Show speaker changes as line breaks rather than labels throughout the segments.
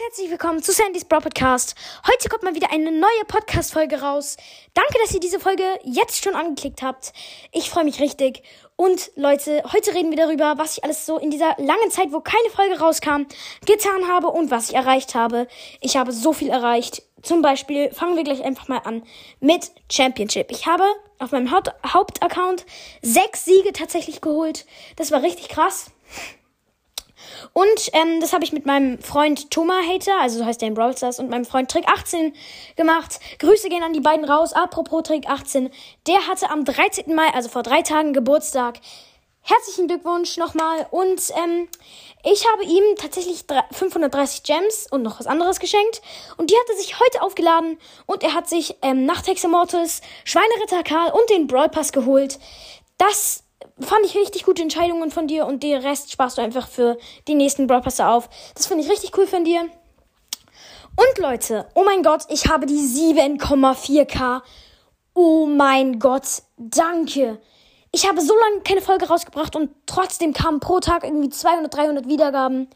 herzlich willkommen zu Sandys Bro Podcast. Heute kommt mal wieder eine neue Podcast-Folge raus. Danke, dass ihr diese Folge jetzt schon angeklickt habt. Ich freue mich richtig. Und Leute, heute reden wir darüber, was ich alles so in dieser langen Zeit, wo keine Folge rauskam, getan habe und was ich erreicht habe. Ich habe so viel erreicht. Zum Beispiel fangen wir gleich einfach mal an mit Championship. Ich habe auf meinem Haupt Hauptaccount sechs Siege tatsächlich geholt. Das war richtig krass. Und ähm, das habe ich mit meinem Freund Thomas Hater, also so heißt der in Brawl Stars, und meinem Freund Trick 18 gemacht. Grüße gehen an die beiden raus. Apropos Trick 18, der hatte am 13. Mai, also vor drei Tagen, Geburtstag. Herzlichen Glückwunsch nochmal. Und ähm, ich habe ihm tatsächlich 530 Gems und noch was anderes geschenkt. Und die hat er sich heute aufgeladen. Und er hat sich ähm, Nachthexe Mortis, Schweineritter Karl und den Brawl Pass geholt. Das fand ich richtig gute Entscheidungen von dir und den Rest sparst du einfach für die nächsten Broadcaster auf. Das finde ich richtig cool von dir. Und Leute, oh mein Gott, ich habe die 7,4k. Oh mein Gott, danke. Ich habe so lange keine Folge rausgebracht und trotzdem kamen pro Tag irgendwie 200, 300 Wiedergaben.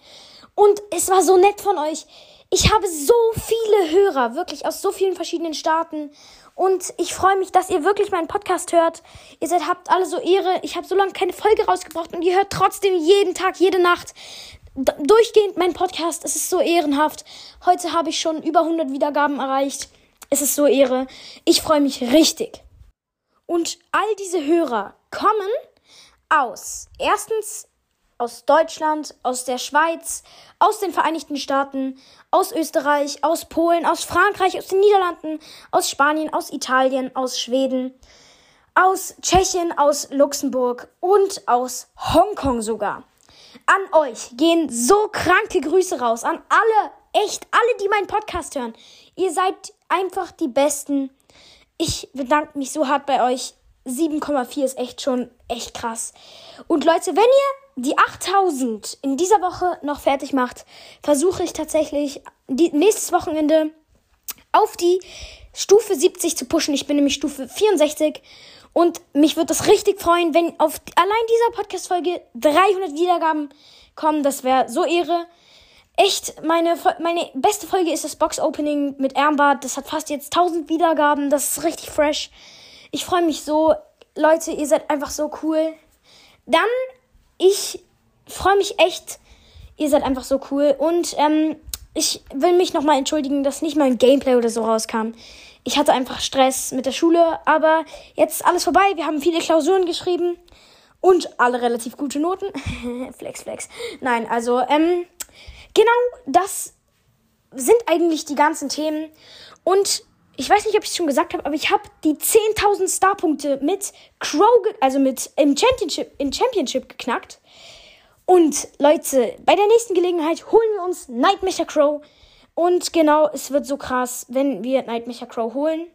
Und es war so nett von euch. Ich habe so viele Hörer, wirklich aus so vielen verschiedenen Staaten. Und ich freue mich, dass ihr wirklich meinen Podcast hört. Ihr seid, habt alle so Ehre. Ich habe so lange keine Folge rausgebracht und ihr hört trotzdem jeden Tag, jede Nacht durchgehend meinen Podcast. Es ist so ehrenhaft. Heute habe ich schon über 100 Wiedergaben erreicht. Es ist so Ehre. Ich freue mich richtig. Und all diese Hörer kommen aus erstens aus Deutschland, aus der Schweiz, aus den Vereinigten Staaten, aus Österreich, aus Polen, aus Frankreich, aus den Niederlanden, aus Spanien, aus Italien, aus Schweden, aus Tschechien, aus Luxemburg und aus Hongkong sogar. An euch gehen so kranke Grüße raus, an alle, echt alle, die meinen Podcast hören. Ihr seid einfach die Besten. Ich bedanke mich so hart bei euch. 7,4 ist echt schon echt krass. Und Leute, wenn ihr die 8000 in dieser Woche noch fertig macht, versuche ich tatsächlich die, nächstes Wochenende auf die Stufe 70 zu pushen. Ich bin nämlich Stufe 64 und mich würde das richtig freuen, wenn auf allein dieser Podcast-Folge 300 Wiedergaben kommen. Das wäre so Ehre. Echt, meine, meine beste Folge ist das Box-Opening mit Ermbart. Das hat fast jetzt 1000 Wiedergaben. Das ist richtig fresh. Ich freue mich so. Leute, ihr seid einfach so cool. Dann ich freue mich echt. Ihr seid einfach so cool. Und ähm, ich will mich nochmal entschuldigen, dass nicht mal ein Gameplay oder so rauskam. Ich hatte einfach Stress mit der Schule, aber jetzt ist alles vorbei. Wir haben viele Klausuren geschrieben und alle relativ gute Noten. flex, flex. Nein, also, ähm, genau das sind eigentlich die ganzen Themen. Und ich weiß nicht, ob ich es schon gesagt habe, aber ich habe die 10.000 Starpunkte mit Crow, also mit im Championship, in Championship geknackt. Und Leute, bei der nächsten Gelegenheit holen wir uns Nightmare Crow. Und genau, es wird so krass, wenn wir Nightmare Crow holen.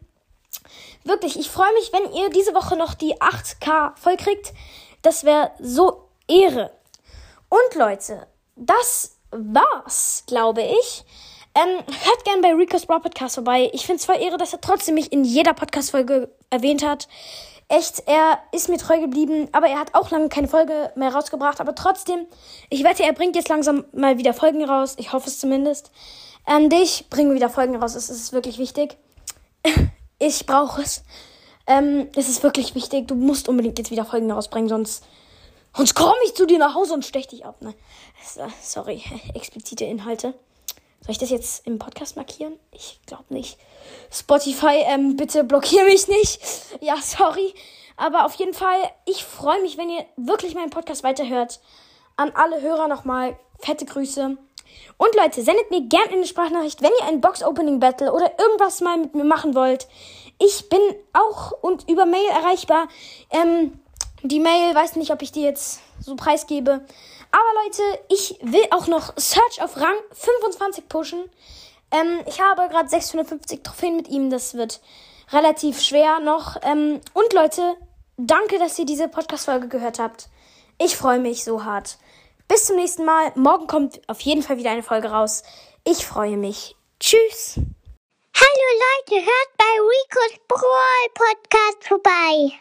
Wirklich, ich freue mich, wenn ihr diese Woche noch die 8K vollkriegt. Das wäre so Ehre. Und Leute, das war's, glaube ich. Ähm, hört gerne bei Rico's Brawl Podcast vorbei. Ich finde es voll Ehre, dass er trotzdem mich in jeder Podcast-Folge erwähnt hat. Echt, er ist mir treu geblieben, aber er hat auch lange keine Folge mehr rausgebracht. Aber trotzdem, ich wette, er bringt jetzt langsam mal wieder Folgen raus. Ich hoffe es zumindest. An dich bringen wieder Folgen raus. Es ist wirklich wichtig. ich brauche es. Ähm, es ist wirklich wichtig. Du musst unbedingt jetzt wieder Folgen rausbringen, sonst, sonst komme ich zu dir nach Hause und stech dich ab. Ne? Sorry, explizite Inhalte. Soll ich das jetzt im Podcast markieren? Ich glaube nicht. Spotify, ähm, bitte blockier mich nicht. Ja, sorry. Aber auf jeden Fall, ich freue mich, wenn ihr wirklich meinen Podcast weiterhört. An alle Hörer nochmal fette Grüße. Und Leute, sendet mir gerne eine Sprachnachricht, wenn ihr ein Box-Opening-Battle oder irgendwas mal mit mir machen wollt. Ich bin auch und über Mail erreichbar. Ähm, die Mail, weiß nicht, ob ich die jetzt so preisgebe. Aber Leute, ich will auch noch Search auf Rang 25 pushen. Ähm, ich habe gerade 650 Trophäen mit ihm. Das wird relativ schwer noch. Ähm, und Leute, danke, dass ihr diese Podcast-Folge gehört habt. Ich freue mich so hart. Bis zum nächsten Mal. Morgen kommt auf jeden Fall wieder eine Folge raus. Ich freue mich. Tschüss.
Hallo Leute, hört bei Rico's Brawl Podcast vorbei.